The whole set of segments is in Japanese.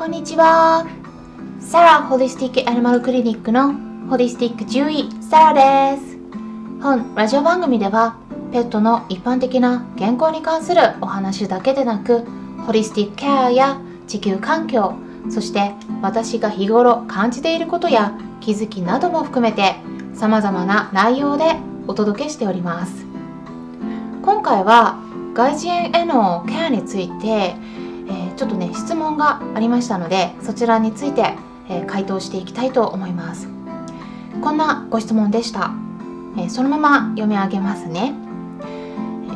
こんにちは。サラホリスティックアニマルクリニックのホリスティック獣医サラです。本ラジオ番組ではペットの一般的な健康に関するお話だけでなくホリスティックケアや地球環境そして私が日頃感じていることや気づきなども含めて様々な内容でお届けしております。今回は外耳炎へのケアについて、ちょっとね質問がありましたのでそちらについて、えー、回答していきたいと思います。こんなご質問でした、えー、そのまま読み上げますね。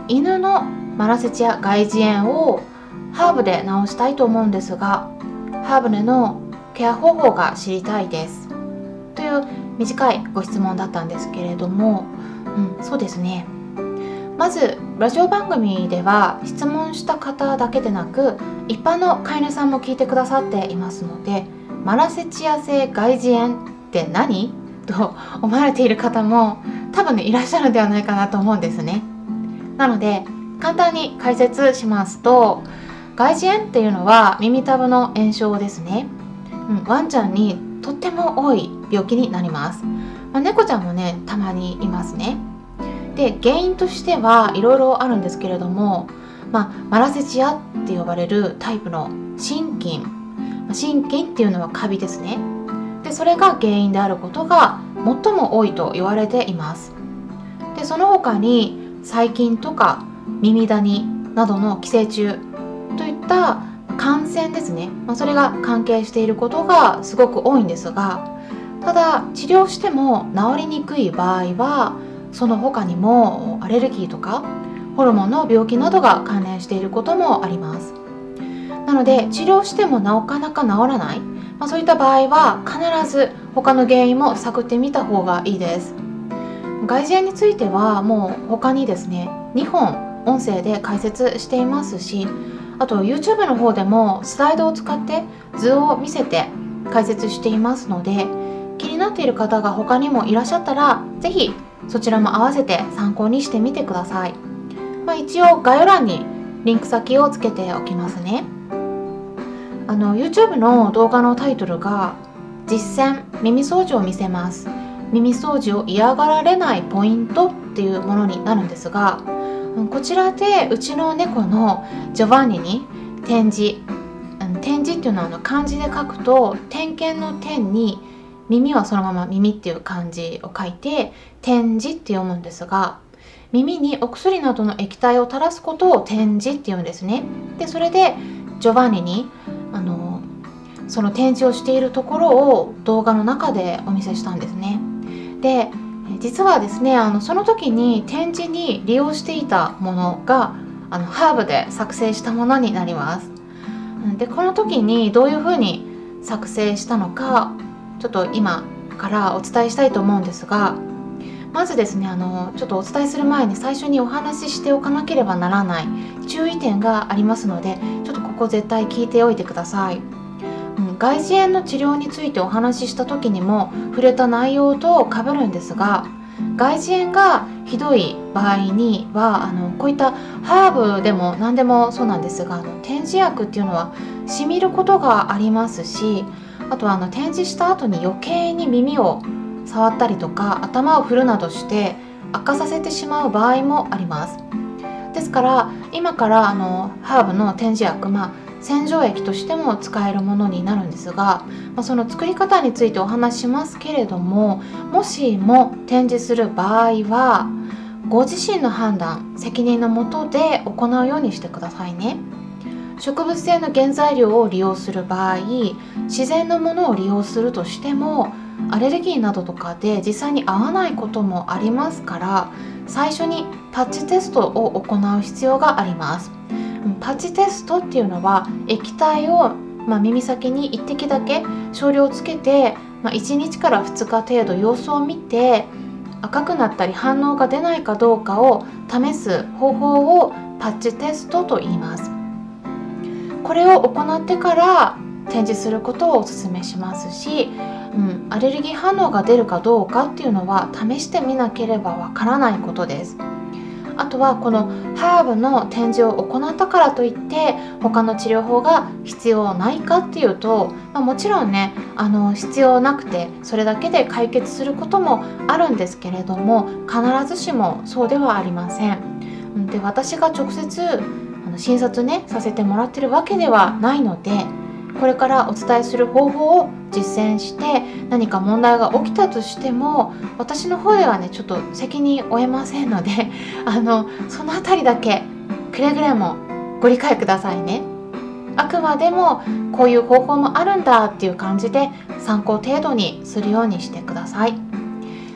犬のマラセチア外耳炎をハーブで治したいと思うんですがハーブでのケア方法が知りたいです。という短いご質問だったんですけれども、うん、そうですね。まずラジオ番組では質問した方だけでなく一般の飼い主さんも聞いてくださっていますのでマラセチア性外耳炎って何？と思われている方も多分ねいらっしゃるんではないかなと思うんですね。なので簡単に解説しますと外耳炎っていうのは耳たぶの炎症ですね、うん、ワンちゃんにとっても多い病気になります、まあ、猫ちゃんもねたまにいますね。で原因としてはいろいろあるんですけれども、まあ、マラセチアって呼ばれるタイプの心筋心筋っていうのはカビですね。でそれが原因であることが最も多いと言われています。でその他に細菌とか耳ダニなどの寄生虫といった感染ですね、まあ、それが関係していることがすごく多いんですがただ治療しても治りにくい場合はその他にもアレルギーとかホルモンの病気などが関連していることもあります。なので治療してもなかなか治らない、まあ、そういった場合は必ず他の原因も探ってみた方がいいです。外耳炎についてはもう他にですね2本音声で解説していますしあと YouTube の方でもスライドを使って図を見せて解説していますので気になっている方が他にもいらっしゃったら是非そちらも合わせて参考にしてみてください、まあ、一応概要欄にリンク先をつけておきますね。あの YouTube の動画のタイトルが実践耳掃除を見せます。耳掃除を嫌がられないポイントっていうものになるんですがこちらでうちの猫のジョバンニに展示展示っていうのはあの漢字で書くと点検の点に耳はそのまま耳っていう漢字を書いて点字って読むんですが耳にお薬などの液体を垂らすことを点字って言うんですね。でそれでジョバンニにあのその展示をしているところを動画の中でお見せしたんですね。で実はですねあのその時に展示に利用していたものがあのハーブで作成したものになります。でこの時にどういうふうに作成したのかちょっと今からお伝えしたいと思うんですがまずですねあのちょっとお伝えする前に最初にお話ししておかなければならない注意点がありますのでちょっとここ絶対聞いておいてください、うん、外耳炎の治療についてお話しした時にも触れた内容とかぶるんですが外耳炎がひどい場合にはあのこういったハーブでも何でもそうなんですが点耳薬っていうのはしみることがありますしあとはあの展示した後に余計に耳を触ったりとか頭を振るなどして悪化させてしまう場合もありますですから今からあのハーブの展示薬、まあ、洗浄液としても使えるものになるんですが、まあ、その作り方についてお話しますけれどももしも展示する場合はご自身の判断責任のもとで行うようにしてくださいね。植物性の原材料を利用する場合自然のものを利用するとしてもアレルギーなどとかで実際に合わないこともありますから最初にパッチテストを行う必要があります。パッチテストっていうのは液体を、まあ、耳先に1滴だけ少量つけて、まあ、1日から2日程度様子を見て赤くなったり反応が出ないかどうかを試す方法をパッチテストと言います。これを行ってから展示することをお勧めしますし、うん、アレルギー反応が出るかどうかっていうのは試してみなければわからないことですあとはこのハーブの展示を行ったからといって他の治療法が必要ないかっていうと、まあ、もちろんねあの必要なくてそれだけで解決することもあるんですけれども必ずしもそうではありません。で私が直接あの診察ねさせてもらってるわけではないのでこれからお伝えする方法を実践して何か問題が起きたとしても私の方ではねちょっと責任負えませんので あのその辺りだけくれぐれもご理解くださいね。あくまでもこういう方法もあるんだっていう感じで参考程度にするようにしてください。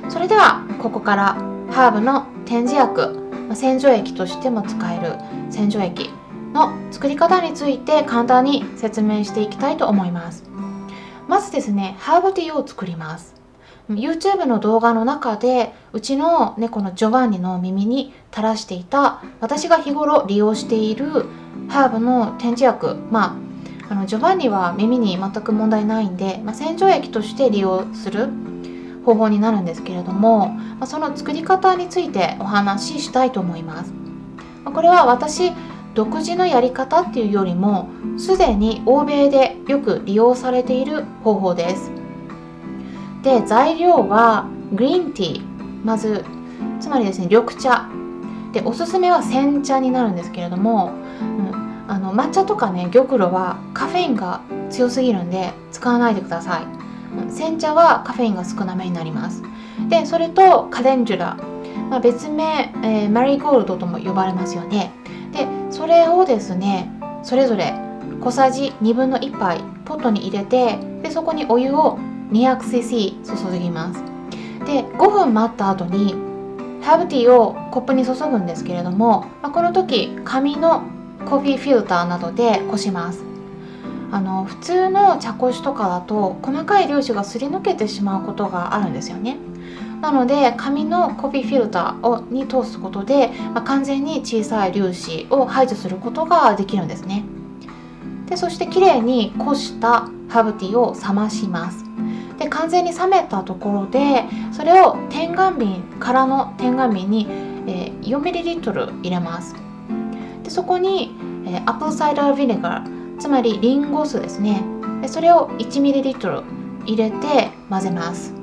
それではここからハーブの点字薬洗浄液としても使える洗浄液の作り方について簡単に説明していきたいと思います。まずですねハーブティーを作ります。YouTube の動画の中でうちの猫のジョバンニの耳に垂らしていた私が日頃利用しているハーブの点字薬。まああのジョバンニは耳に全く問題ないんで、まあ、洗浄液として利用する方法になるんですけれども、まあ、その作り方についてお話ししたいと思います。これは私独自のやり方っていうよりもすでに欧米でよく利用されている方法です。で材料はグリーンティー。まずつまりですね緑茶。でおすすめは煎茶になるんですけれども、うん、あの抹茶とかね玉露はカフェインが強すぎるんで使わないでください、煎茶はカフェインが少なめになります。でそれとカレンジュラ、まあ、別名、えー、マリーゴールドとも呼ばれますよね。でそれをですねそれぞれ小さじ1分の1杯ポットに入れてでそこにお湯を 200cc 注ぎます。で5分待った後にハーブティーをコップに注ぐんですけれども、まあ、この時紙のコーヒーフィルターなどでこします。あの普通の茶こしとかだと細かい粒子がすり抜けてしまうことがあるんですよね。なので紙のコピーフィルターをに通すことで、まあ、完全に小さい粒子を排除することができるんですね。でそしてきれいにこしたハーブティーを冷まします。で完全に冷めたところでそれを点眼瓶空の点眼瓶に、えー、4ml 入れます。でそこに、えー、 apple cider vinegar つまりリンゴ酢ですね。でそれを 1ml 入れて混ぜます。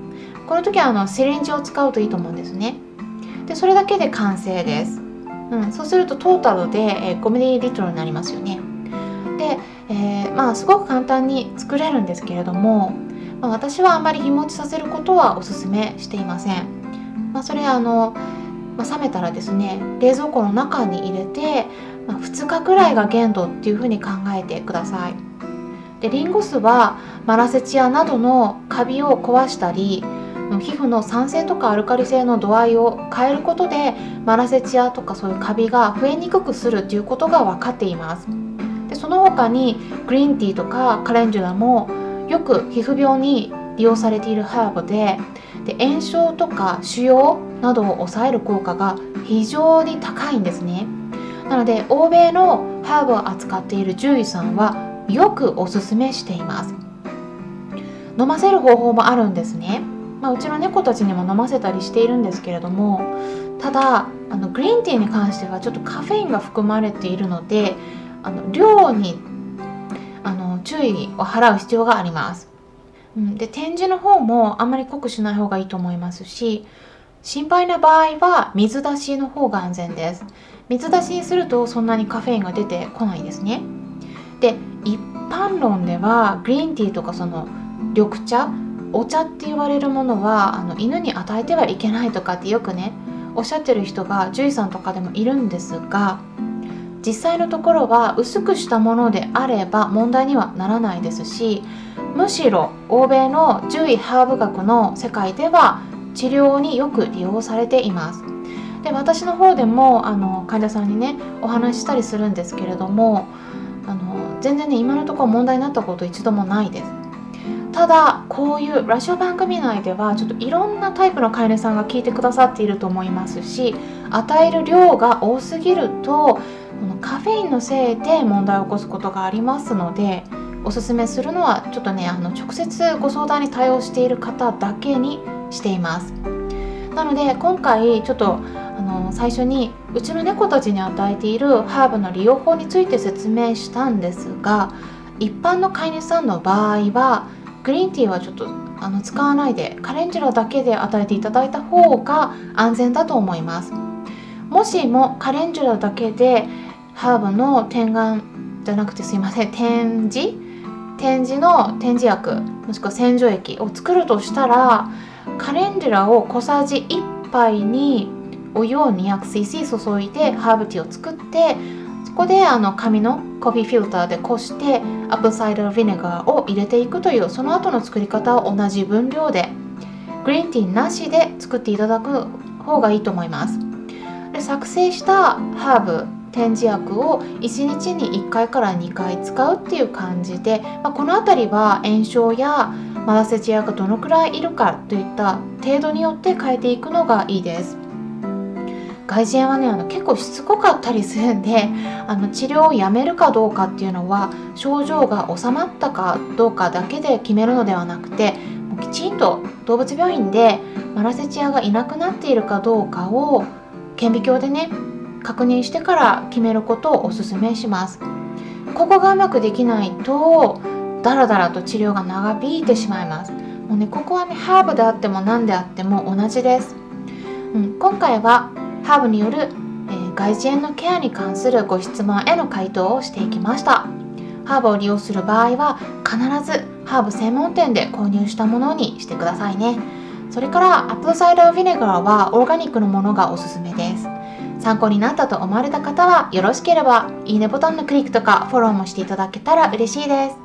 この時はあのシリンジを使うといいと思うんですね。でそれだけで完成です、うん、そうするとトータルで、えー、5ミリリトルになりますよね。で、えー、まあすごく簡単に作れるんですけれども、まあ、私はあまり日持ちさせることはおすすめしていません、まあ、それあの、まあ、冷めたらですね冷蔵庫の中に入れて、まあ、2日くらいが限度っていうふうに考えてください。でリンゴ酢はマラセチアなどのカビを壊したり皮膚の酸性とかアルカリ性の度合いを変えることでマラセチアとかそういうカビが増えにくくするということが分かっています。でその他にグリーンティーとかカレンジュラもよく皮膚病に利用されているハーブでで炎症とか腫瘍などを抑える効果が非常に高いんですね。なので欧米のハーブを扱っている獣医さんはよくおすすめしています飲ませる方法もあるんですねまあ、うちの猫たちにも飲ませたりしているんですけれどもただあのグリーンティーに関してはちょっとカフェインが含まれているのであの量にあの注意を払う必要があります。うん、で展示の方もあんまり濃くしない方がいいと思いますし心配な場合は水出しの方が安全です。水出しにするとそんなにカフェインが出てこないですね。で一般論ではグリーンティーとかその緑茶お茶って言われるものはあの犬に与えてはいけないとかってよくねおっしゃってる人が獣医さんとかでもいるんですが実際のところは薄くしたものであれば問題にはならないですしむしろ欧米の獣医ハーブ学の世界では治療によく利用されています。で私の方でもあの患者さんにねお話ししたりするんですけれどもあの全然ね今のところ問題になったこと一度もないです。ただこういうラジオ番組内ではちょっといろんなタイプの飼い主さんが聞いてくださっていると思いますし与える量が多すぎるとカフェインのせいで問題を起こすことがありますのでおすすめするのはちょっとねあの直接ご相談に対応している方だけにしています。なので今回ちょっとあの最初にうちの猫たちに与えているハーブの利用法について説明したんですが一般の飼い主さんの場合はグリーンティーはちょっとあの使わないでカレンジュラだけで与えていただいた方が安全だと思います。もしもカレンジュラだけでハーブの点眼じゃなくてすいません点字点字の点字薬もしくは洗浄液を作るとしたらカレンデュラを小さじ1杯にお湯を 200cc 注いでハーブティーを作ってそこであの紙のコーヒーフィルターでこしてアップサイダービネガーを入れていくというその後の作り方を同じ分量でグリーンティーなしで作っていただく方がいいと思います。で作成したハーブ点字薬を1日に1回から2回使うっていう感じで、まあ、この辺りは炎症やマラセチアがどのくらいいるかといった程度によって変えていくのがいいです。外耳炎はねあの結構しつこかったりするんであの治療をやめるかどうかっていうのは症状が治まったかどうかだけで決めるのではなくてきちんと動物病院でマラセチアがいなくなっているかどうかを顕微鏡でね確認してから決めることをおすすめします。ここがうまくできないとダラダラと治療が長引いてしまいます。もうねここはねハーブであっても何であっても同じです、うん、今回はハーブによる、えー、外耳炎のケアに関するご質問への回答をしていきました。ハーブを利用する場合は必ずハーブ専門店で購入したものにしてくださいね。それから apple cider vinegar はオーガニックのものがおすすめです。参考になったと思われた方はよろしければいいねボタンのクリックとかフォローもしていただけたら嬉しいです。